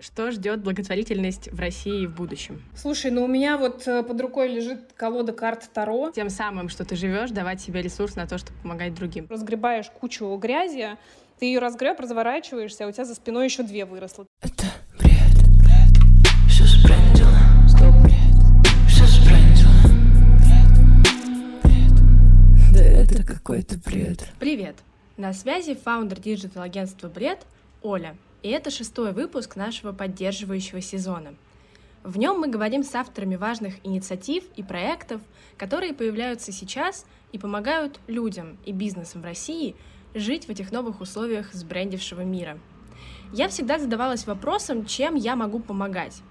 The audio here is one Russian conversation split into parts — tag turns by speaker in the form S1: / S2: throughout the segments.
S1: Что ждет благотворительность в России в будущем?
S2: Слушай, ну у меня вот э, под рукой лежит колода карт Таро.
S1: Тем самым, что ты живешь, давать себе ресурс на то, чтобы помогать другим.
S2: Разгребаешь кучу грязи, ты ее разгреб, разворачиваешься, а у тебя за спиной еще две выросло.
S3: Это бред, бред, все сбрендило. Стоп, бред, все сбрендило. Бред, бред, да это какой-то бред.
S1: Привет! На связи founder digital-агентства «Бред» Оля. И это шестой выпуск нашего поддерживающего сезона. В нем мы говорим с авторами важных инициатив и проектов, которые появляются сейчас и помогают людям и бизнесам в России жить в этих новых условиях сбрендившего мира. Я всегда задавалась вопросом, чем я могу помогать.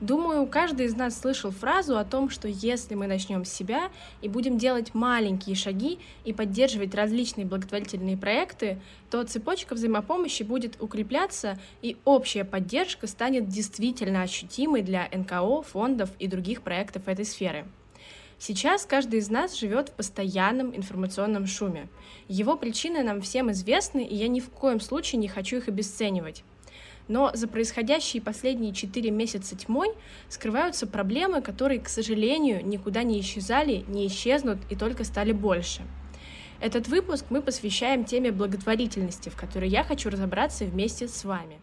S1: Думаю, каждый из нас слышал фразу о том, что если мы начнем с себя и будем делать маленькие шаги и поддерживать различные благотворительные проекты, то цепочка взаимопомощи будет укрепляться и общая поддержка станет действительно ощутимой для НКО, фондов и других проектов этой сферы. Сейчас каждый из нас живет в постоянном информационном шуме. Его причины нам всем известны, и я ни в коем случае не хочу их обесценивать. Но за происходящие последние четыре месяца тьмой скрываются проблемы, которые, к сожалению, никуда не исчезали, не исчезнут и только стали больше. Этот выпуск мы посвящаем теме благотворительности, в которой я хочу разобраться вместе с вами.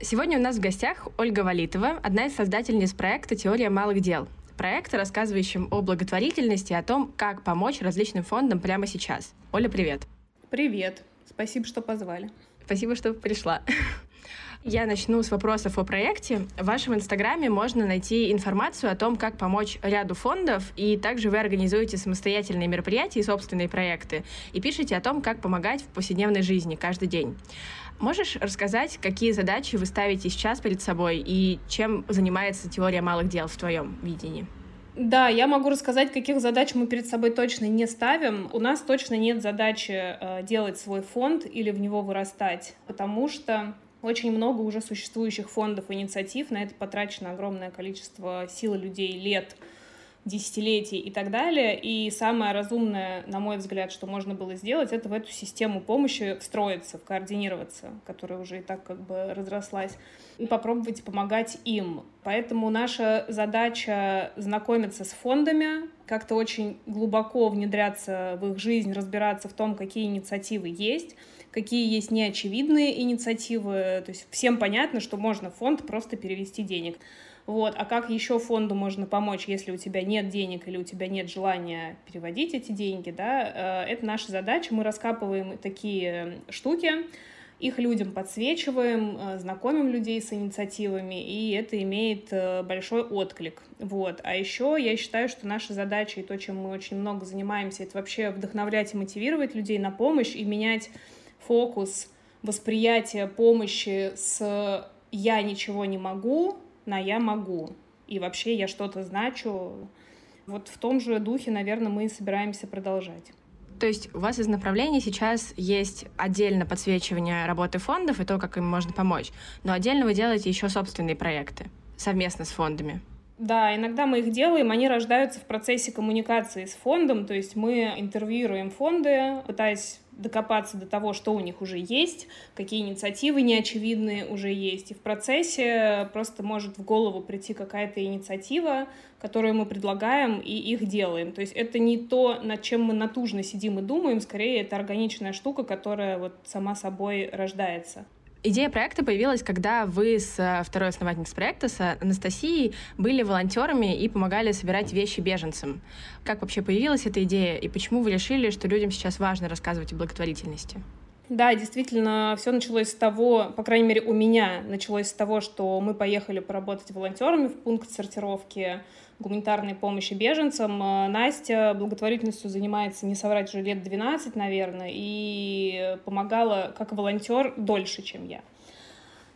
S1: Сегодня у нас в гостях Ольга Валитова, одна из создательниц проекта «Теория малых дел», проекта, рассказывающим о благотворительности и о том, как помочь различным фондам прямо сейчас. Оля, привет!
S2: Привет! Спасибо, что позвали.
S1: Спасибо, что пришла. Я начну с вопросов о проекте. В вашем инстаграме можно найти информацию о том, как помочь ряду фондов, и также вы организуете самостоятельные мероприятия и собственные проекты, и пишете о том, как помогать в повседневной жизни каждый день. Можешь рассказать, какие задачи вы ставите сейчас перед собой и чем занимается теория малых дел в твоем видении?
S2: Да, я могу рассказать, каких задач мы перед собой точно не ставим. У нас точно нет задачи э, делать свой фонд или в него вырастать, потому что очень много уже существующих фондов и инициатив, на это потрачено огромное количество сил людей, лет, десятилетий и так далее. И самое разумное, на мой взгляд, что можно было сделать, это в эту систему помощи встроиться, координироваться, которая уже и так как бы разрослась, и попробовать помогать им. Поэтому наша задача знакомиться с фондами, как-то очень глубоко внедряться в их жизнь, разбираться в том, какие инициативы есть, какие есть неочевидные инициативы. То есть всем понятно, что можно фонд просто перевести денег. Вот. А как еще фонду можно помочь, если у тебя нет денег или у тебя нет желания переводить эти деньги, да, э, это наша задача. Мы раскапываем такие штуки, их людям подсвечиваем, э, знакомим людей с инициативами, и это имеет э, большой отклик. Вот. А еще я считаю, что наша задача и то, чем мы очень много занимаемся, это вообще вдохновлять и мотивировать людей на помощь и менять фокус восприятия помощи с «я ничего не могу» на «я могу». И вообще я что-то значу. Вот в том же духе, наверное, мы и собираемся продолжать.
S1: То есть у вас из направлений сейчас есть отдельно подсвечивание работы фондов и то, как им можно помочь, но отдельно вы делаете еще собственные проекты совместно с фондами.
S2: Да, иногда мы их делаем, они рождаются в процессе коммуникации с фондом, то есть мы интервьюируем фонды, пытаясь докопаться до того, что у них уже есть, какие инициативы неочевидные уже есть. И в процессе просто может в голову прийти какая-то инициатива, которую мы предлагаем и их делаем. То есть это не то, над чем мы натужно сидим и думаем, скорее это органичная штука, которая вот сама собой рождается.
S1: Идея проекта появилась, когда вы с э, второй основательницей проекта, с Анастасией, были волонтерами и помогали собирать вещи беженцам. Как вообще появилась эта идея и почему вы решили, что людям сейчас важно рассказывать о благотворительности?
S2: Да, действительно, все началось с того, по крайней мере, у меня началось с того, что мы поехали поработать волонтерами в пункт сортировки гуманитарной помощи беженцам. Э, Настя благотворительностью занимается, не соврать, уже лет 12, наверное, и помогала как волонтер дольше, чем я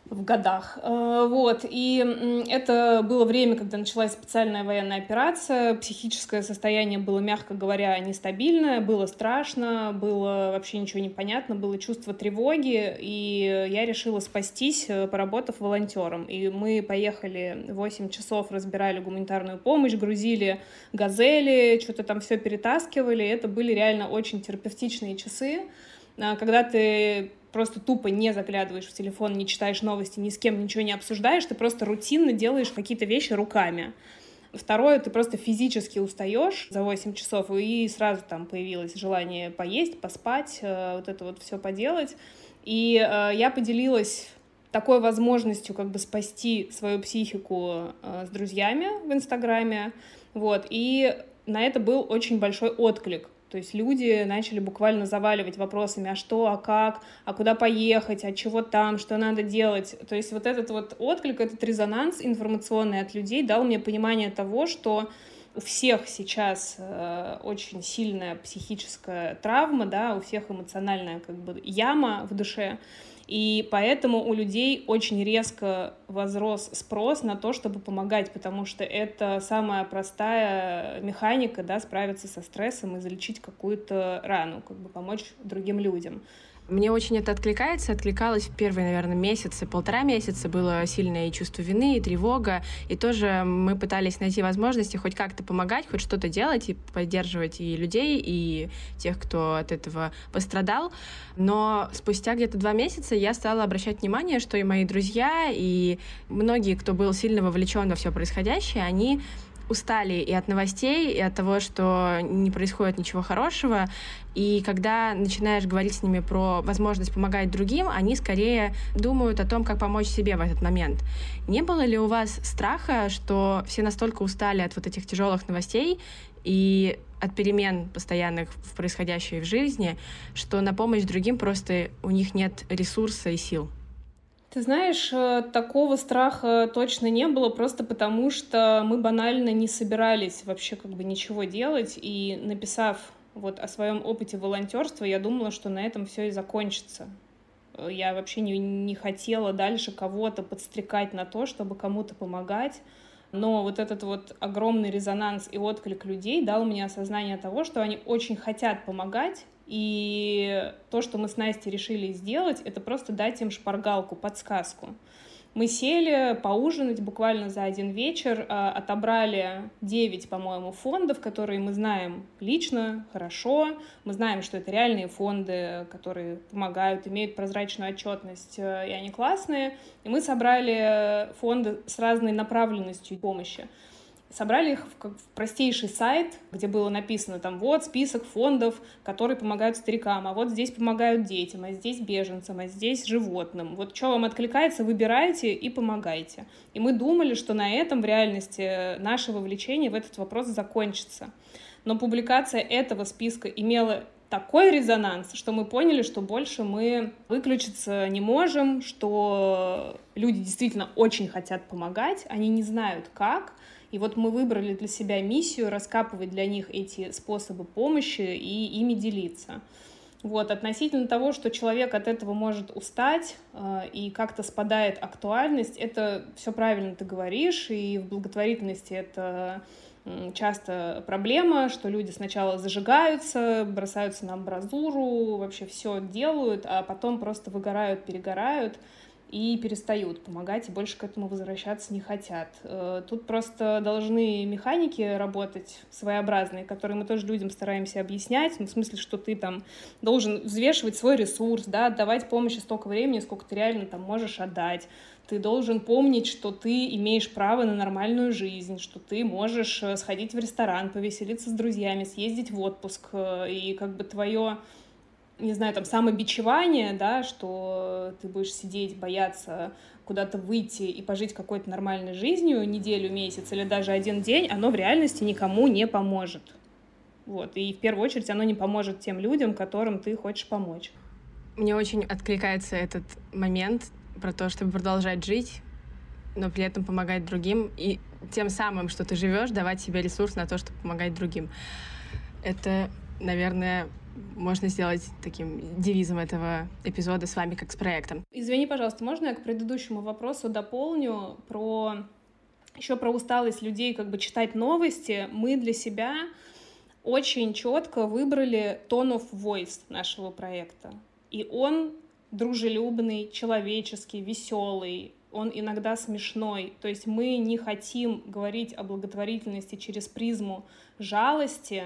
S2: в годах. Э, вот. И это было время, когда началась специальная военная операция. Психическое состояние было, мягко говоря, нестабильное, было страшно, было вообще ничего не понятно, было чувство тревоги, и я решила спастись, э, поработав волонтером. И мы поехали 8 часов, разбирали гуманитарную помощь, грузили газели, что-то там все перетаскивали. Это были реально очень терапевтичные часы, а, когда ты просто тупо не заглядываешь в телефон, не читаешь новости, ни с кем ничего не обсуждаешь, ты просто рутинно делаешь какие-то вещи руками. Второе, ты просто физически устаешь за 8 часов, и сразу там появилось желание поесть, поспать, э, вот это вот все поделать. И э, я поделилась такой возможностью как бы спасти свою психику э, с друзьями в Инстаграме, вот, и на это был очень большой отклик. То есть люди начали буквально заваливать вопросами, а что, а как, а куда поехать, а чего там, что надо делать. То есть вот этот вот отклик, этот резонанс информационный от людей дал мне понимание того, что у всех сейчас э, очень сильная психическая травма, да, у всех эмоциональная как бы яма в душе, и поэтому у людей очень резко возрос спрос на то, чтобы помогать, потому что это самая простая механика, да, справиться со стрессом и залечить какую-то рану, как бы помочь другим людям.
S1: Мне очень это откликается. Откликалось в первые, наверное, месяцы, полтора месяца. Было сильное и чувство вины, и тревога. И тоже мы пытались найти возможности хоть как-то помогать, хоть что-то делать и поддерживать и людей, и тех, кто от этого пострадал. Но спустя где-то два месяца я стала обращать внимание, что и мои друзья, и многие, кто был сильно вовлечен во все происходящее, они устали и от новостей, и от того, что не происходит ничего хорошего. И когда начинаешь говорить с ними про возможность помогать другим, они скорее думают о том, как помочь себе в этот момент. Не было ли у вас страха, что все настолько устали от вот этих тяжелых новостей и от перемен постоянных в происходящей в жизни, что на помощь другим просто у них нет ресурса и сил?
S2: Ты знаешь, э, такого страха точно не было, просто потому что мы банально не собирались вообще как бы ничего делать, и написав вот о своем опыте волонтерства, я думала, что на этом все и закончится. Э, я вообще не, не хотела дальше кого-то подстрекать на то, чтобы кому-то помогать. Но вот этот вот огромный резонанс и отклик людей дал мне осознание того, что они очень хотят помогать, и то, что мы с Настей решили сделать, это просто дать им шпаргалку, подсказку. Мы сели поужинать буквально за один вечер, а, отобрали 9, по-моему, фондов, которые мы знаем лично, хорошо. Мы знаем, что это реальные фонды, которые помогают, имеют прозрачную отчетность, э, и они классные. И мы собрали фонды с разной направленностью помощи собрали их в, простейший сайт, где было написано там вот список фондов, которые помогают старикам, а вот здесь помогают детям, а здесь беженцам, а здесь животным. Вот что вам откликается, выбирайте и помогайте. И мы думали, что на этом в реальности наше вовлечение в этот вопрос закончится. Но публикация этого списка имела такой резонанс, что мы поняли, что больше мы выключиться не можем, что люди действительно очень хотят помогать, они не знают как, и вот мы выбрали для себя миссию раскапывать для них эти способы помощи и ими делиться. Вот, относительно того, что человек от этого может устать э, и как-то спадает актуальность, это все правильно ты говоришь, и в благотворительности это часто проблема, что люди сначала зажигаются, бросаются на амбразуру, вообще все делают, а потом просто выгорают, перегорают и перестают помогать, и больше к этому возвращаться не хотят. Э, тут просто должны механики работать своеобразные, которые мы тоже людям стараемся объяснять, ну, в смысле, что ты там должен взвешивать свой ресурс, да, отдавать помощи столько времени, сколько ты реально там можешь отдать. Ты должен помнить, что ты имеешь право на нормальную жизнь, что ты можешь э, сходить в ресторан, повеселиться с друзьями, съездить в отпуск, э, и как бы твое не знаю, там, самобичевание, да, что ты будешь сидеть, бояться куда-то выйти и пожить какой-то нормальной жизнью неделю, месяц или даже один день, оно в реальности никому не поможет. Вот. И в первую очередь оно не поможет тем людям, которым ты хочешь помочь.
S1: Мне очень откликается этот момент про то, чтобы продолжать жить, но при этом помогать другим, и тем самым, что ты живешь, давать себе ресурс на то, чтобы помогать другим. Это, наверное, можно сделать таким девизом этого эпизода с вами как с проектом.
S2: Извини, пожалуйста, можно я к предыдущему вопросу дополню про еще про усталость людей как бы читать новости. Мы для себя очень четко выбрали tone of voice нашего проекта. И он дружелюбный, человеческий, веселый, он иногда смешной. То есть мы не хотим говорить о благотворительности через призму жалости,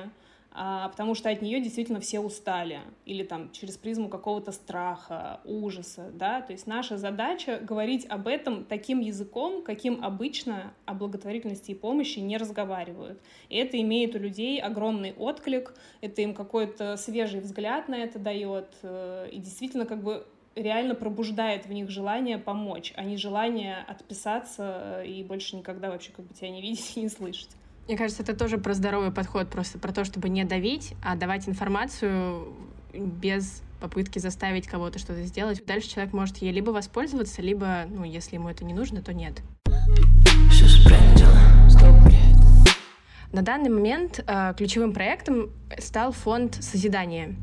S2: потому что от нее действительно все устали, или там через призму какого-то страха, ужаса, да, то есть наша задача говорить об этом таким языком, каким обычно о благотворительности и помощи не разговаривают. И это имеет у людей огромный отклик, это им какой-то свежий взгляд на это дает, э, и действительно как бы реально пробуждает в них желание помочь, а не желание отписаться и больше никогда вообще как бы тебя не видеть и не слышать.
S1: Мне кажется, это тоже про здоровый подход, просто про то, чтобы не давить, а давать информацию без попытки заставить кого-то что-то сделать. Дальше человек может ей либо воспользоваться, либо, ну, если ему это не нужно, то нет. На данный момент э, ключевым проектом стал фонд созидания.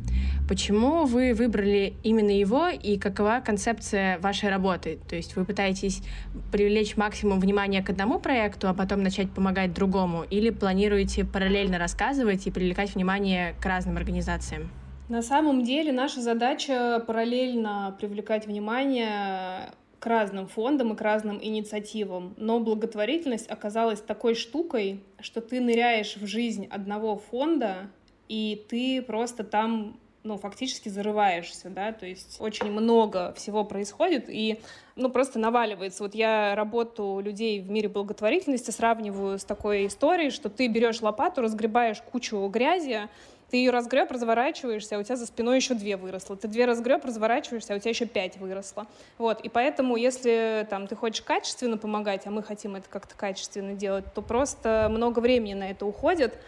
S1: Почему вы выбрали именно его и какова концепция вашей работы? То есть вы пытаетесь привлечь максимум внимания к одному проекту, а потом начать помогать другому? Или планируете параллельно рассказывать и привлекать внимание к разным организациям?
S2: На самом деле наша задача параллельно привлекать внимание к разным фондам и к разным инициативам. Но благотворительность оказалась такой штукой, что ты ныряешь в жизнь одного фонда, и ты просто там ну, фактически зарываешься, да, то есть очень много всего происходит, и, ну, просто наваливается. Вот я работу людей в мире благотворительности сравниваю с такой историей, что ты берешь лопату, разгребаешь кучу грязи, ты ее разгреб, разворачиваешься, а у тебя за спиной еще две выросло. Ты две разгреб, разворачиваешься, а у тебя еще пять выросло. Вот, и поэтому, если там ты хочешь качественно помогать, а мы хотим это как-то качественно делать, то просто много времени на это уходит,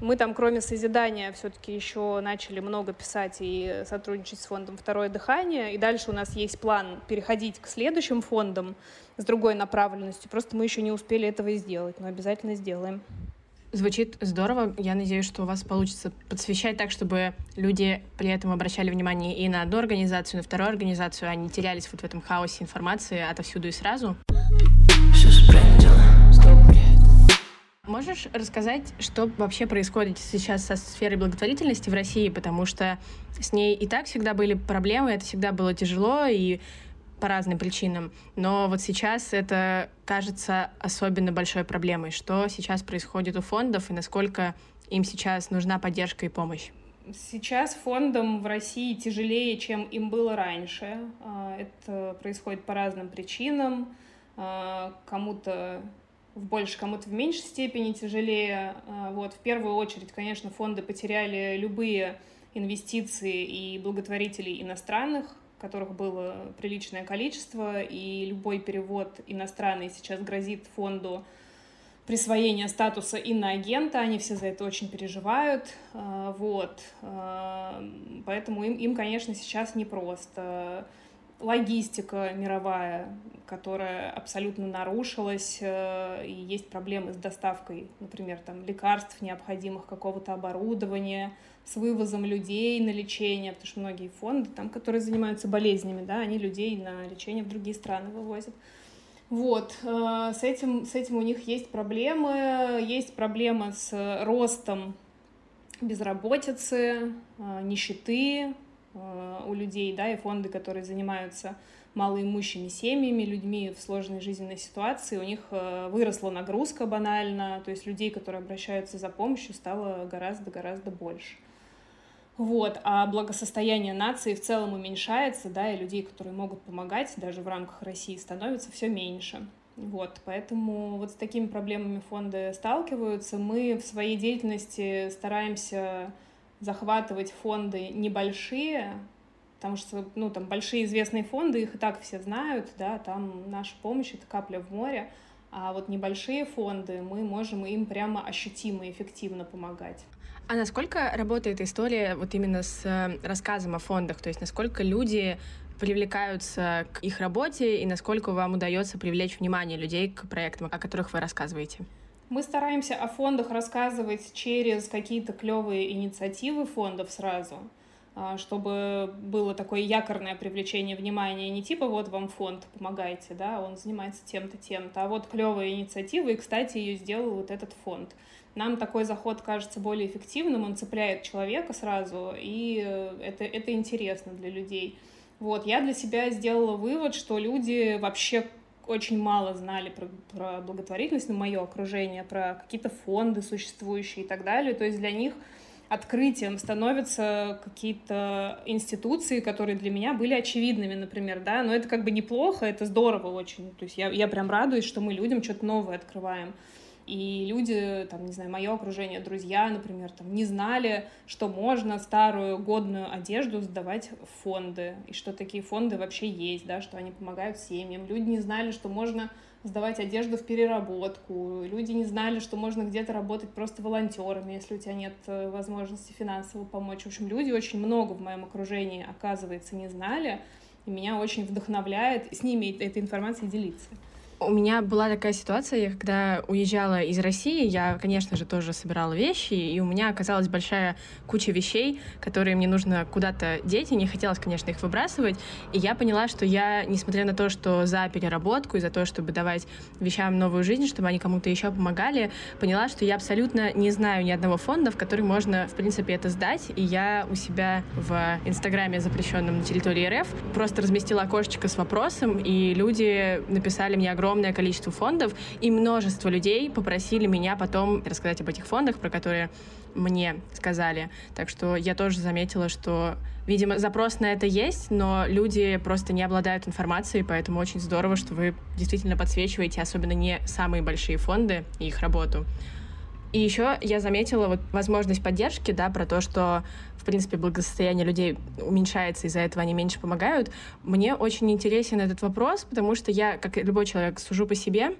S2: мы там, кроме созидания, все-таки еще начали много писать и сотрудничать с фондом «Второе дыхание». И дальше у нас есть план переходить к следующим фондам с другой направленностью. Просто мы еще не успели этого сделать, но обязательно сделаем.
S1: Звучит здорово. Я надеюсь, что у вас получится подсвещать так, чтобы люди при этом обращали внимание и на одну организацию, и на вторую организацию, а не терялись вот в этом хаосе информации отовсюду и сразу. Можешь рассказать, что вообще происходит сейчас со сферой благотворительности в России, потому что с ней и так всегда были проблемы, это всегда было тяжело и по разным причинам. Но вот сейчас это кажется особенно большой проблемой. Что сейчас происходит у фондов и насколько им сейчас нужна поддержка и помощь?
S2: Сейчас фондам в России тяжелее, чем им было раньше. А, это происходит по разным причинам. А, кому-то в больше, кому-то в меньшей степени тяжелее. А, вот, в первую очередь, конечно, фонды потеряли любые инвестиции и благотворителей иностранных, которых было приличное количество, и любой перевод иностранный сейчас грозит фонду присвоения статуса иноагента, они все за это очень переживают, а, вот, а, поэтому им, им конечно, сейчас непросто логистика мировая, которая абсолютно нарушилась, э, и есть проблемы с доставкой, например, там, лекарств, необходимых какого-то оборудования, с вывозом людей на лечение, потому что многие фонды, там, которые занимаются болезнями, да, они людей на лечение в другие страны вывозят. Вот, э, с этим, с этим у них есть проблемы, есть проблемы с ростом безработицы, э, нищеты, у людей, да, и фонды, которые занимаются малоимущими семьями, людьми в сложной жизненной ситуации, у них э, выросла нагрузка банально, то есть людей, которые обращаются за помощью, стало гораздо-гораздо больше. Вот, а благосостояние нации в целом уменьшается, да, и людей, которые могут помогать даже в рамках России, становится все меньше. Вот, поэтому вот с такими проблемами фонды сталкиваются. Мы в своей деятельности стараемся захватывать фонды небольшие, потому что, ну, там большие известные фонды, их и так все знают, да, там наша помощь — это капля в море, а вот небольшие фонды, мы можем им прямо ощутимо, эффективно помогать.
S1: А насколько работает история вот именно с э, рассказом о фондах? То есть насколько люди привлекаются к их работе и насколько вам удается привлечь внимание людей к проектам, о которых вы рассказываете?
S2: Мы стараемся о фондах рассказывать через какие-то клевые инициативы фондов сразу, а, чтобы было такое якорное привлечение внимания, не типа вот вам фонд, помогайте, да, он занимается тем-то, тем-то, а вот клевая инициатива, и, кстати, ее сделал вот этот фонд. Нам такой заход кажется более эффективным, он цепляет человека сразу, и э, это, это интересно для людей. Вот, я для себя сделала вывод, что люди вообще очень мало знали про, про благотворительность, на мое окружение, про какие-то фонды существующие и так далее. То есть для них открытием становятся какие-то институции, которые для меня были очевидными, например, да, но это как бы неплохо, это здорово очень, то есть я, я прям радуюсь, что мы людям что-то новое открываем. И люди, там, не знаю, мое окружение, друзья, например, там, не знали, что можно старую годную одежду сдавать в фонды, и что такие фонды вообще есть, да, что они помогают семьям. Люди не знали, что можно сдавать одежду в переработку. Люди не знали, что можно где-то работать просто волонтерами, если у тебя нет э, возможности финансово помочь. В общем, люди очень много в моем окружении, оказывается, не знали. И меня очень вдохновляет с ними этой информацией делиться.
S1: У меня была такая ситуация, когда уезжала из России, я, конечно же, тоже собирала вещи, и у меня оказалась большая куча вещей, которые мне нужно куда-то деть, и не хотелось, конечно, их выбрасывать. И я поняла, что я, несмотря на то, что за переработку и за то, чтобы давать вещам новую жизнь, чтобы они кому-то еще помогали, поняла, что я абсолютно не знаю ни одного фонда, в который можно, в принципе, это сдать. И я у себя в Инстаграме, запрещенном на территории РФ, просто разместила окошечко с вопросом, и люди написали мне огромное огромное количество фондов, и множество людей попросили меня потом рассказать об этих фондах, про которые мне сказали. Так что я тоже заметила, что, видимо, запрос на это есть, но люди просто не обладают информацией, поэтому очень здорово, что вы действительно подсвечиваете, особенно не самые большие фонды и их работу. И еще я заметила вот возможность поддержки, да, про то, что, в принципе, благосостояние людей уменьшается, из-за этого они меньше помогают. Мне очень интересен этот вопрос, потому что я, как любой человек, сужу по себе,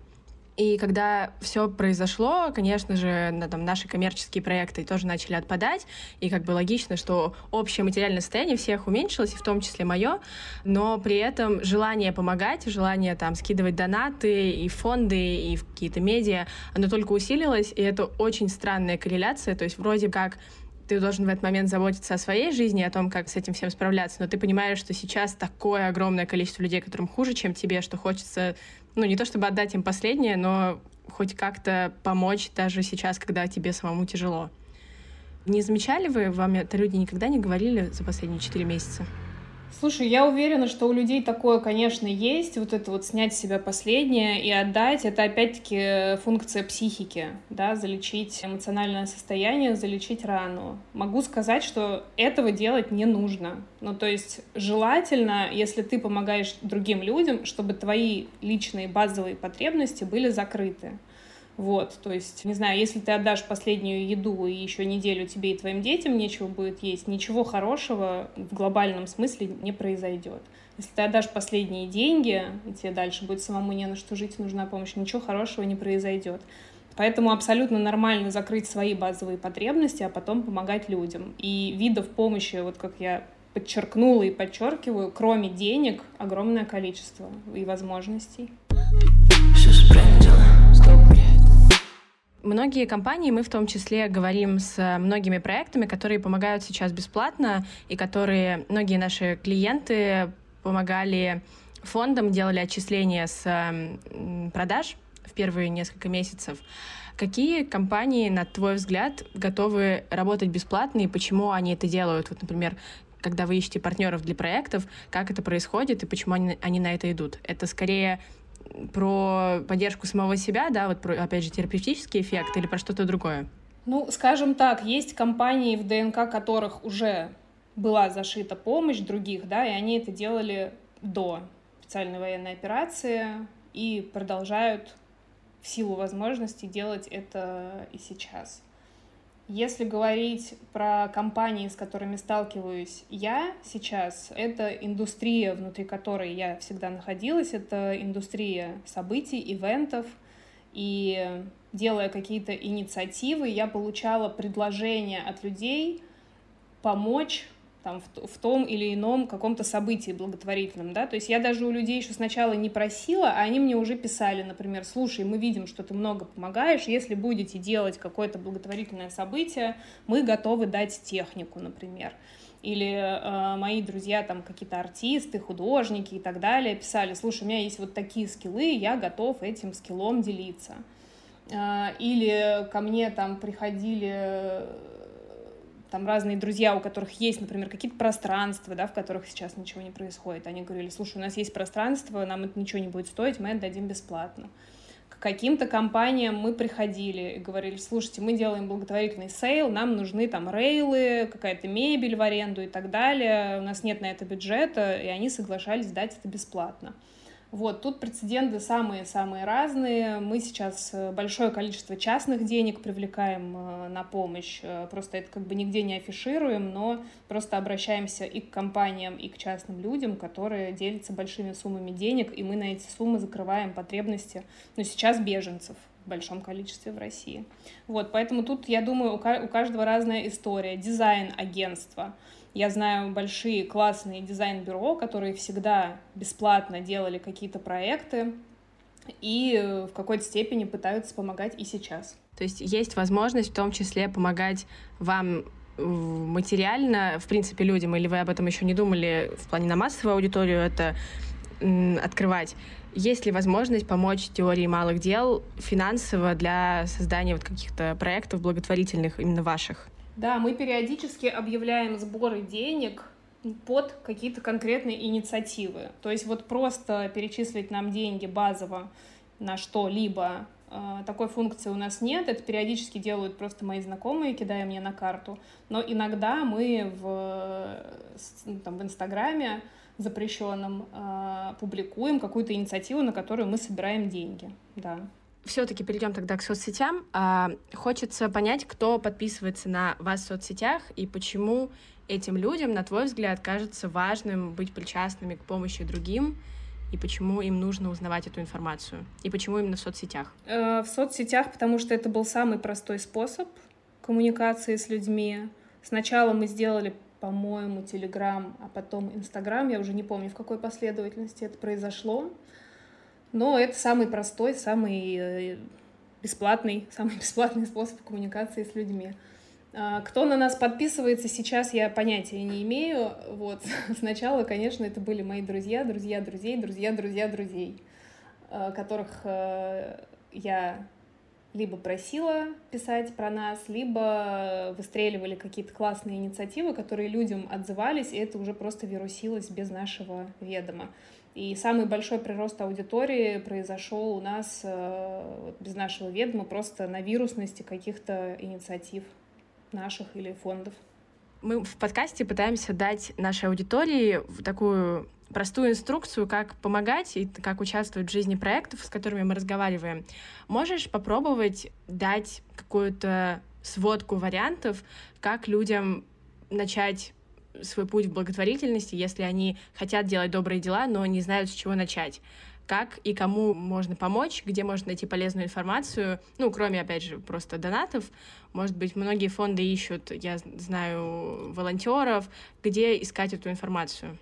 S1: и когда все произошло, конечно же, на, там, наши коммерческие проекты тоже начали отпадать, и как бы логично, что общее материальное состояние всех уменьшилось, и в том числе мое, но при этом желание помогать, желание там скидывать донаты и фонды, и в какие-то медиа, оно только усилилось, и это очень странная корреляция, то есть вроде как ты должен в этот момент заботиться о своей жизни, о том, как с этим всем справляться, но ты понимаешь, что сейчас такое огромное количество людей, которым хуже, чем тебе, что хочется ну, не то чтобы отдать им последнее, но хоть как-то помочь даже сейчас, когда тебе самому тяжело. Не замечали вы, вам это люди никогда не говорили за последние четыре месяца?
S2: Слушай, я уверена, что у людей такое, конечно, есть. Вот это вот снять с себя последнее и отдать, это опять-таки функция психики, да, залечить эмоциональное состояние, залечить рану. Могу сказать, что этого делать не нужно. Ну, то есть желательно, если ты помогаешь другим людям, чтобы твои личные базовые потребности были закрыты. Вот, то есть, не знаю, если ты отдашь последнюю еду и еще неделю тебе и твоим детям нечего будет есть, ничего хорошего в глобальном смысле не произойдет. Если ты отдашь последние деньги, и тебе дальше будет самому не на что жить, нужна помощь, ничего хорошего не произойдет. Поэтому абсолютно нормально закрыть свои базовые потребности, а потом помогать людям. И видов помощи, вот как я подчеркнула и подчеркиваю, кроме денег, огромное количество и возможностей.
S1: Многие компании, мы в том числе говорим с многими проектами, которые помогают сейчас бесплатно, и которые многие наши клиенты помогали фондам, делали отчисления с продаж в первые несколько месяцев. Какие компании, на твой взгляд, готовы работать бесплатно и почему они это делают? Вот, например, когда вы ищете партнеров для проектов, как это происходит и почему они, они на это идут? Это скорее про поддержку самого себя, да, вот про, опять же, терапевтический эффект или про что-то другое?
S2: Ну, скажем так, есть компании, в ДНК которых уже была зашита помощь других, да, и они это делали до специальной военной операции и продолжают в силу возможностей делать это и сейчас. Если говорить про компании, с которыми сталкиваюсь я сейчас, это индустрия, внутри которой я всегда находилась, это индустрия событий, ивентов, и делая какие-то инициативы, я получала предложения от людей помочь там, в, в том или ином каком-то событии благотворительном, да, то есть я даже у людей еще сначала не просила, а они мне уже писали, например, слушай, мы видим, что ты много помогаешь, если будете делать какое-то благотворительное событие, мы готовы дать технику, например. Или э, мои друзья, там какие-то артисты, художники и так далее, писали, слушай, у меня есть вот такие скиллы, я готов этим скиллом делиться. Э, или ко мне там приходили там разные друзья, у которых есть, например, какие-то пространства, да, в которых сейчас ничего не происходит. Они говорили, слушай, у нас есть пространство, нам это ничего не будет стоить, мы отдадим бесплатно. каким-то компаниям мы приходили и говорили, слушайте, мы делаем благотворительный sale, нам нужны там рейлы, какая-то мебель в аренду и так далее, у нас нет на это бюджета, и они соглашались дать это бесплатно. Вот, тут прецеденты самые-самые разные. Мы сейчас э, большое количество частных денег привлекаем э, на помощь. Э, просто это как бы нигде не афишируем, но просто обращаемся и к компаниям, и к частным людям, которые делятся большими суммами денег, и мы на эти суммы закрываем потребности, ну, сейчас беженцев в большом количестве в России. Вот, поэтому тут, я думаю, у каждого разная история. Дизайн агентства — я знаю большие классные дизайн-бюро, которые всегда бесплатно делали какие-то проекты и э, в какой-то степени пытаются помогать и сейчас.
S1: То есть есть возможность в том числе помогать вам материально, в принципе, людям, или вы об этом еще не думали в плане на массовую аудиторию это открывать? Есть ли возможность помочь теории малых дел финансово для создания вот каких-то проектов благотворительных, именно ваших?
S2: Да, мы периодически объявляем сборы денег под какие-то конкретные инициативы. То есть вот просто перечислить нам деньги базово на что-либо э, такой функции у нас нет. Это периодически делают просто мои знакомые, кидая мне на карту. Но иногда мы в, ну, там, в Инстаграме запрещенном э, публикуем какую-то инициативу, на которую мы собираем деньги. Да
S1: все-таки перейдем тогда к соцсетям. А, хочется понять, кто подписывается на вас в соцсетях и почему этим людям, на твой взгляд, кажется важным быть причастными к помощи другим, и почему им нужно узнавать эту информацию? И почему именно в соцсетях?
S2: Э, в соцсетях, потому что это был самый простой способ коммуникации с людьми. Сначала мы сделали, по-моему, Телеграм, а потом Инстаграм. Я уже не помню, в какой последовательности это произошло. Но это самый простой, самый э, бесплатный, самый бесплатный способ коммуникации с людьми. А, кто на нас подписывается сейчас, я понятия не имею. Вот. Сначала, конечно, это были мои друзья, друзья друзей, друзья друзья друзей, а, которых э, я либо просила писать про нас, либо выстреливали какие-то классные инициативы, которые людям отзывались, и это уже просто вирусилось без нашего ведома. И самый большой прирост аудитории произошел у нас э, без нашего ведома просто на вирусности каких-то инициатив наших или фондов.
S1: Мы в подкасте пытаемся дать нашей аудитории такую простую инструкцию, как помогать и как участвовать в жизни проектов, с которыми мы разговариваем. Можешь попробовать дать какую-то сводку вариантов, как людям начать свой путь в благотворительности, если они хотят делать добрые дела, но не знают, с чего начать. Как и кому можно помочь, где можно найти полезную информацию, ну, кроме, опять же, просто донатов. Может быть, многие фонды ищут, я знаю, волонтеров, где искать эту информацию.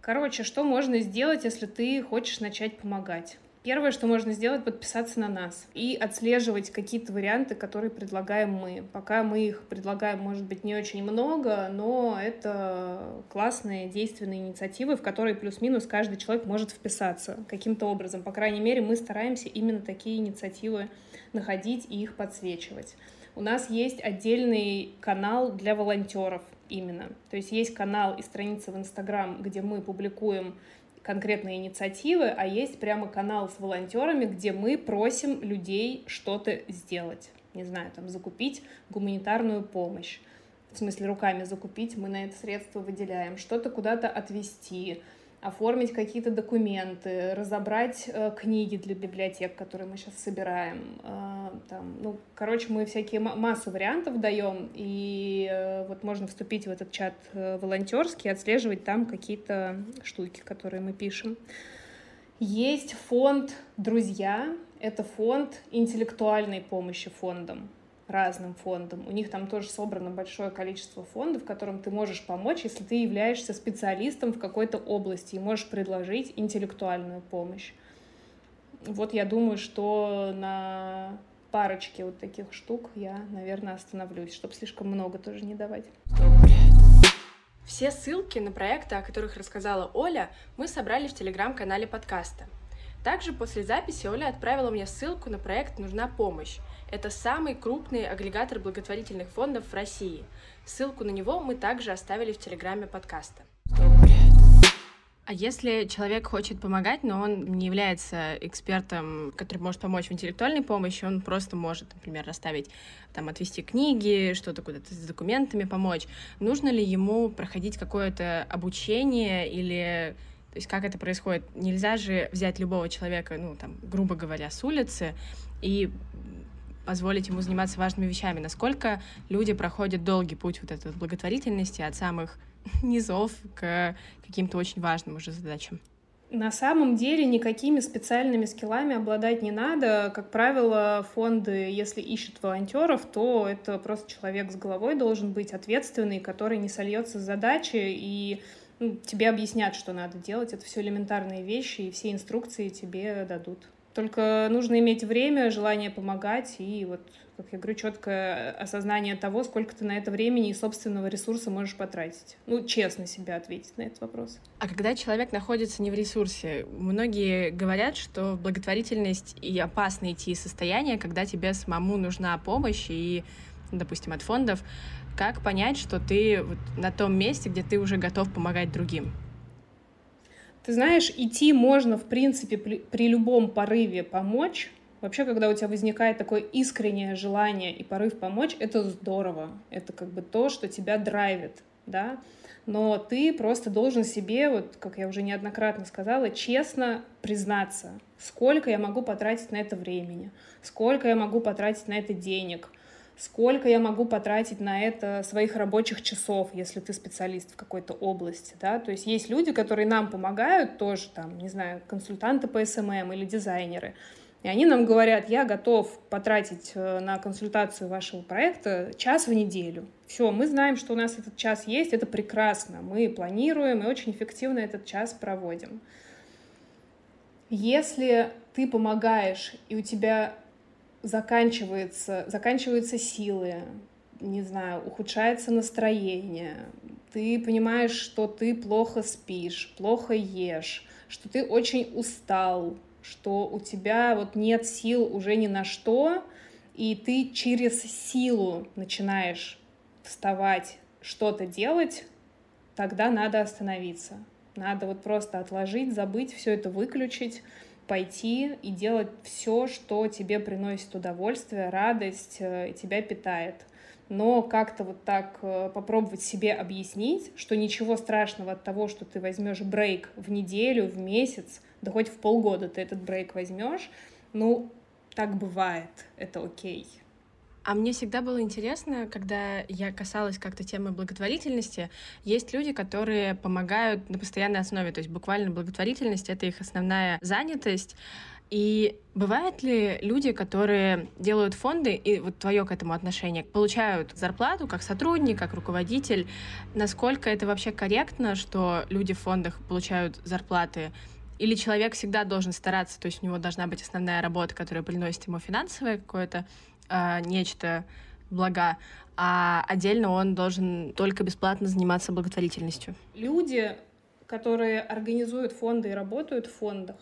S2: Короче, что можно сделать, если ты хочешь начать помогать? Первое, что можно сделать, подписаться на нас и отслеживать какие-то варианты, которые предлагаем мы. Пока мы их предлагаем, может быть, не очень много, но это классные действенные инициативы, в которые плюс-минус каждый человек может вписаться каким-то образом. По крайней мере, мы стараемся именно такие инициативы находить и их подсвечивать. У нас есть отдельный канал для волонтеров именно. То есть есть канал и страница в Инстаграм, где мы публикуем конкретные инициативы, а есть прямо канал с волонтерами, где мы просим людей что-то сделать. Не знаю, там закупить гуманитарную помощь. В смысле, руками закупить, мы на это средства выделяем. Что-то куда-то отвезти, оформить какие-то документы, разобрать э, книги для библиотек, которые мы сейчас собираем. Э, там, ну, короче, мы всякие массу вариантов даем, и э, вот можно вступить в этот чат э, волонтерский, отслеживать там какие-то штуки, которые мы пишем. Есть фонд «Друзья». Это фонд интеллектуальной помощи фондам разным фондам. У них там тоже собрано большое количество фондов, которым ты можешь помочь, если ты являешься специалистом в какой-то области и можешь предложить интеллектуальную помощь. Вот я думаю, что на парочке вот таких штук я, наверное, остановлюсь, чтобы слишком много тоже не давать.
S1: Все ссылки на проекты, о которых рассказала Оля, мы собрали в телеграм-канале подкаста. Также после записи Оля отправила мне ссылку на проект «Нужна помощь», это самый крупный агрегатор благотворительных фондов в России. Ссылку на него мы также оставили в телеграме подкаста. А если человек хочет помогать, но он не является экспертом, который может помочь в интеллектуальной помощи, он просто может, например, расставить, там, отвести книги, что-то куда-то с документами помочь, нужно ли ему проходить какое-то обучение или то есть как это происходит? Нельзя же взять любого человека, ну, там, грубо говоря, с улицы и позволить ему заниматься важными вещами. Насколько люди проходят долгий путь вот этой благотворительности от самых низов к каким-то очень важным уже задачам?
S2: На самом деле никакими специальными скиллами обладать не надо. Как правило, фонды, если ищут волонтеров, то это просто человек с головой должен быть ответственный, который не сольется с задачи и ну, тебе объяснят, что надо делать. Это все элементарные вещи, и все инструкции тебе дадут. Только нужно иметь время, желание помогать и вот, как я говорю, четкое осознание того, сколько ты на это времени и собственного ресурса можешь потратить. Ну, честно себя ответить на этот вопрос.
S1: А когда человек находится не в ресурсе, многие говорят, что благотворительность и опасно идти из состояния, когда тебе самому нужна помощь и, допустим, от фондов, как понять, что ты вот на том месте, где ты уже готов помогать другим?
S2: Ты знаешь, идти можно, в принципе, при, при любом порыве помочь. Вообще, когда у тебя возникает такое искреннее желание и порыв помочь, это здорово. Это как бы то, что тебя драйвит, да. Но ты просто должен себе, вот как я уже неоднократно сказала, честно признаться, сколько я могу потратить на это времени, сколько я могу потратить на это денег — сколько я могу потратить на это своих рабочих часов, если ты специалист в какой-то области, да, то есть есть люди, которые нам помогают тоже, там, не знаю, консультанты по SMM или дизайнеры, и они нам говорят, я готов потратить э, на консультацию вашего проекта час в неделю. Все, мы знаем, что у нас этот час есть, это прекрасно. Мы планируем и очень эффективно этот час проводим. Если ты помогаешь, и у тебя заканчивается, заканчиваются силы, не знаю, ухудшается настроение, ты понимаешь, что ты плохо спишь, плохо ешь, что ты очень устал, что у тебя вот нет сил уже ни на что, и ты через силу начинаешь вставать, что-то делать, тогда надо остановиться. Надо вот просто отложить, забыть, все это выключить, пойти и делать все, что тебе приносит удовольствие, радость э, и тебя питает. Но как-то вот так э, попробовать себе объяснить, что ничего страшного от того, что ты возьмешь брейк в неделю, в месяц, да хоть в полгода ты этот брейк возьмешь, ну, так бывает, это окей.
S1: А мне всегда было интересно, когда я касалась как-то темы благотворительности, есть люди, которые помогают на постоянной основе, то есть буквально благотворительность — это их основная занятость. И бывают ли люди, которые делают фонды, и вот твое к этому отношение, получают зарплату как сотрудник, как руководитель? Насколько это вообще корректно, что люди в фондах получают зарплаты? Или человек всегда должен стараться, то есть у него должна быть основная работа, которая приносит ему финансовое какое-то э, нечто блага, а отдельно он должен только бесплатно заниматься благотворительностью.
S2: Люди, которые организуют фонды и работают в фондах,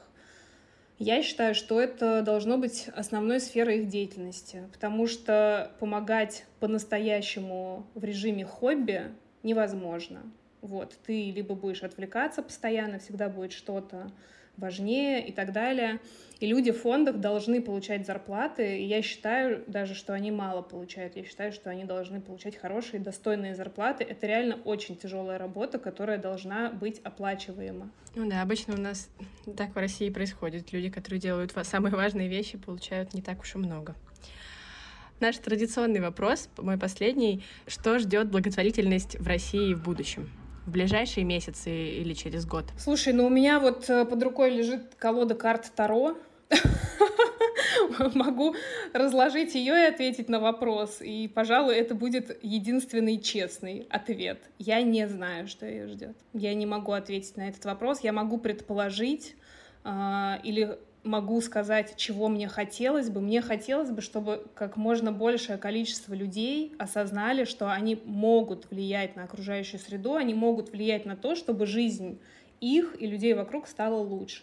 S2: я считаю, что это должно быть основной сферой их деятельности, потому что помогать по-настоящему в режиме хобби невозможно. Вот, ты либо будешь отвлекаться постоянно, всегда будет что-то важнее и так далее. И люди в фондах должны получать зарплаты, и я считаю даже, что они мало получают. Я считаю, что они должны получать хорошие, достойные зарплаты. Это реально очень тяжелая работа, которая должна быть оплачиваема.
S1: Ну да, обычно у нас так в России происходит. Люди, которые делают самые важные вещи, получают не так уж и много. Наш традиционный вопрос, мой последний. Что ждет благотворительность в России в будущем? В ближайшие месяцы или через год?
S2: Слушай, ну у меня вот э, под рукой лежит колода карт Таро. Могу разложить ее и ответить на вопрос. И, пожалуй, это будет единственный честный ответ. Я не знаю, что ее ждет. Я не могу ответить на этот вопрос. Я могу предположить э, или могу сказать, чего мне хотелось бы. Мне хотелось бы, чтобы как можно большее количество людей осознали, что они могут влиять на окружающую среду, они могут влиять на то, чтобы жизнь их и людей вокруг стала лучше.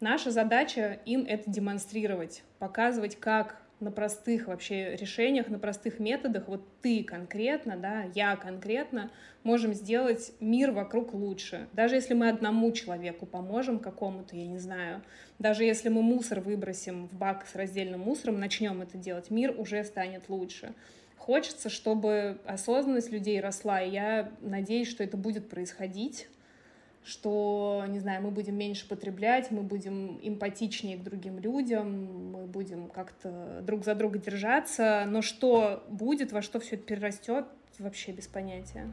S2: Наша задача им это демонстрировать, показывать, как на простых вообще решениях, на простых методах, вот ты конкретно, да, я конкретно, можем сделать мир вокруг лучше. Даже если мы одному человеку поможем какому-то, я не знаю, даже если мы мусор выбросим в бак с раздельным мусором, начнем это делать, мир уже станет лучше. Хочется, чтобы осознанность людей росла, и я надеюсь, что это будет происходить что, не знаю, мы будем меньше потреблять, мы будем эмпатичнее к другим людям, мы будем как-то друг за друга держаться, но что будет, во что все это перерастет, вообще без понятия.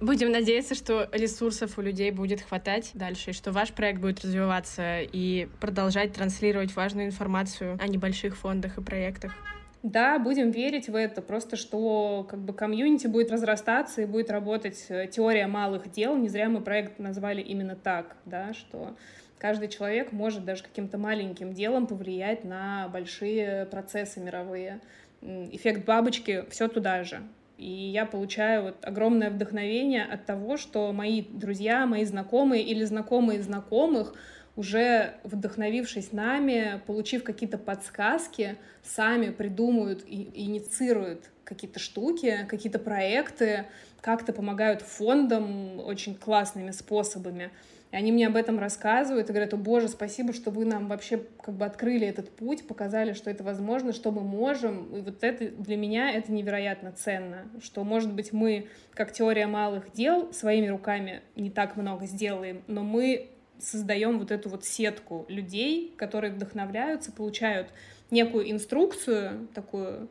S1: Будем надеяться, что ресурсов у людей будет хватать дальше, и что ваш проект будет развиваться и продолжать транслировать важную информацию о небольших фондах и проектах.
S2: Да, будем верить в это, просто что как бы комьюнити будет разрастаться и будет работать э, теория малых дел. Не зря мы проект назвали именно так, да, что каждый человек может даже каким-то маленьким делом повлиять на большие процессы мировые. Эффект бабочки все туда же. И я получаю вот огромное вдохновение от того, что мои друзья, мои знакомые или знакомые знакомых уже вдохновившись нами, получив какие-то подсказки, сами придумывают и инициируют какие-то штуки, какие-то проекты, как-то помогают фондам очень классными способами. И они мне об этом рассказывают и говорят, о боже, спасибо, что вы нам вообще как бы открыли этот путь, показали, что это возможно, что мы можем. И вот это для меня это невероятно ценно, что, может быть, мы, как теория малых дел, своими руками не так много сделаем, но мы создаем вот эту вот сетку людей, которые вдохновляются, получают некую инструкцию такую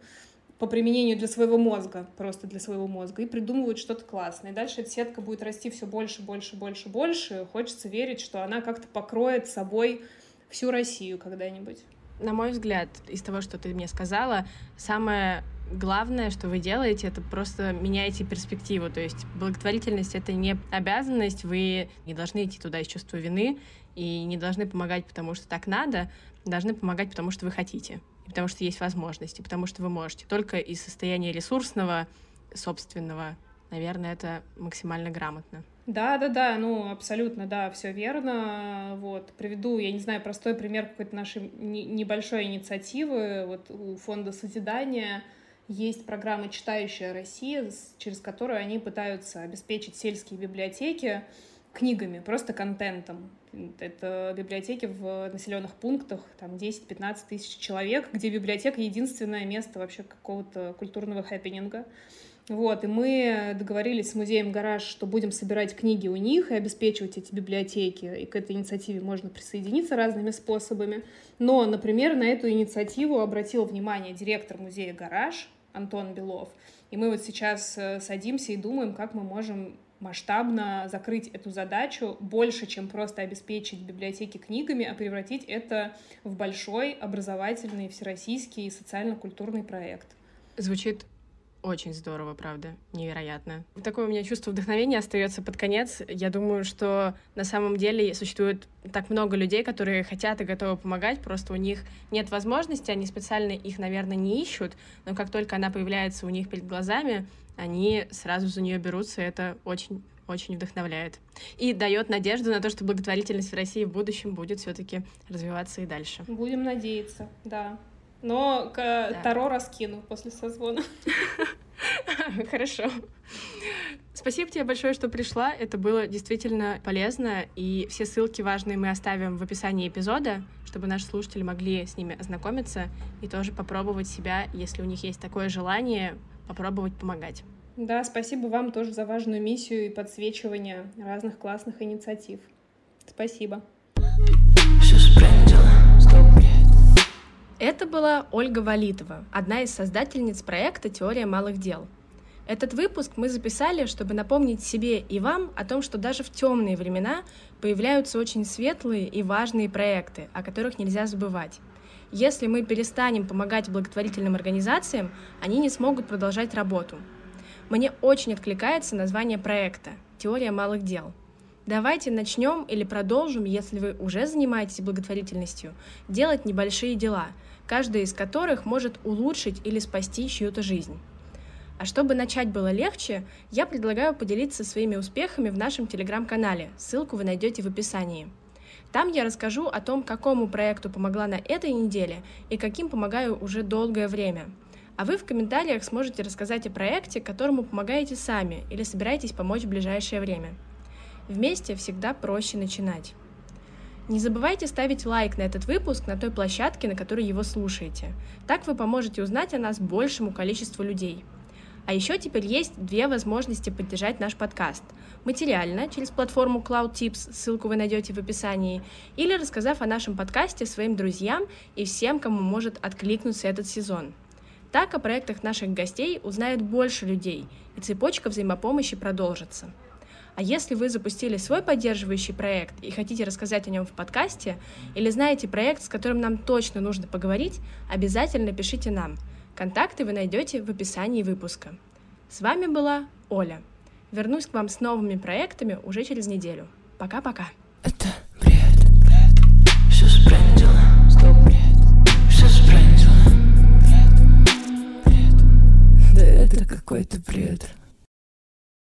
S2: по применению для своего мозга, просто для своего мозга, и придумывают что-то классное. И дальше эта сетка будет расти все больше, больше, больше, больше. Хочется верить, что она как-то покроет собой всю Россию когда-нибудь.
S1: На мой взгляд, из того, что ты мне сказала, самое главное, что вы делаете, это просто меняете перспективу. То есть благотворительность — это не обязанность, вы не должны идти туда из чувства вины и не должны помогать, потому что так надо, должны помогать, потому что вы хотите, и потому что есть возможности, потому что вы можете. Только из состояния ресурсного, собственного, наверное, это максимально грамотно.
S2: Да, да, да, ну абсолютно, да, все верно. Вот приведу, я не знаю, простой пример какой-то нашей небольшой инициативы. Вот у фонда созидания есть программа «Читающая Россия», через которую они пытаются обеспечить сельские библиотеки книгами, просто контентом. Это библиотеки в населенных пунктах, там 10-15 тысяч человек, где библиотека — единственное место вообще какого-то культурного хэппининга. Вот, и мы договорились с музеем «Гараж», что будем собирать книги у них и обеспечивать эти библиотеки, и к этой инициативе можно присоединиться разными способами. Но, например, на эту инициативу обратил внимание директор музея «Гараж» Антон Белов. И мы вот сейчас э, садимся и думаем, как мы можем масштабно закрыть эту задачу больше, чем просто обеспечить библиотеки книгами, а превратить это в большой образовательный всероссийский социально-культурный проект.
S1: Звучит очень здорово, правда, невероятно. Такое у меня чувство вдохновения остается под конец. Я думаю, что на самом деле существует так много людей, которые хотят и готовы помогать, просто у них нет возможности, они специально их, наверное, не ищут, но как только она появляется у них перед глазами, они сразу за нее берутся, и это очень очень вдохновляет. И дает надежду на то, что благотворительность в России в будущем будет все-таки развиваться и дальше.
S2: Будем надеяться, да. Но к да. Таро раскину после созвона.
S1: Хорошо. Спасибо тебе большое, что пришла. Это было действительно полезно. И все ссылки важные мы оставим в описании эпизода, чтобы наши слушатели могли с ними ознакомиться и тоже попробовать себя, если у них есть такое желание, попробовать помогать.
S2: Да, спасибо вам тоже за важную миссию и подсвечивание разных классных инициатив. Спасибо.
S1: Это была Ольга Валитова, одна из создательниц проекта «Теория малых дел». Этот выпуск мы записали, чтобы напомнить себе и вам о том, что даже в темные времена появляются очень светлые и важные проекты, о которых нельзя забывать. Если мы перестанем помогать благотворительным организациям, они не смогут продолжать работу. Мне очень откликается название проекта «Теория малых дел». Давайте начнем или продолжим, если вы уже занимаетесь благотворительностью, делать небольшие дела – каждая из которых может улучшить или спасти чью-то жизнь. А чтобы начать было легче, я предлагаю поделиться своими успехами в нашем телеграм-канале. Ссылку вы найдете в описании. Там я расскажу о том, какому проекту помогла на этой неделе и каким помогаю уже долгое время. А вы в комментариях сможете рассказать о проекте, которому помогаете сами или собираетесь помочь в ближайшее время. Вместе всегда проще начинать. Не забывайте ставить лайк на этот выпуск на той площадке, на которой его слушаете. Так вы поможете узнать о нас большему количеству людей. А еще теперь есть две возможности поддержать наш подкаст. Материально, через платформу Cloud Tips, ссылку вы найдете в описании, или рассказав о нашем подкасте своим друзьям и всем, кому может откликнуться этот сезон. Так о проектах наших гостей узнают больше людей, и цепочка взаимопомощи продолжится. А если вы запустили свой поддерживающий проект и хотите рассказать о нем в подкасте, или знаете проект, с которым нам точно нужно поговорить, обязательно пишите нам. Контакты вы найдете в описании выпуска. С вами была Оля. Вернусь к вам с новыми проектами уже через неделю. Пока-пока.
S3: Это бред, бред. Все спрендило. Стоп, бред. Все спрендило. Бред, бред. Да это какой-то бред.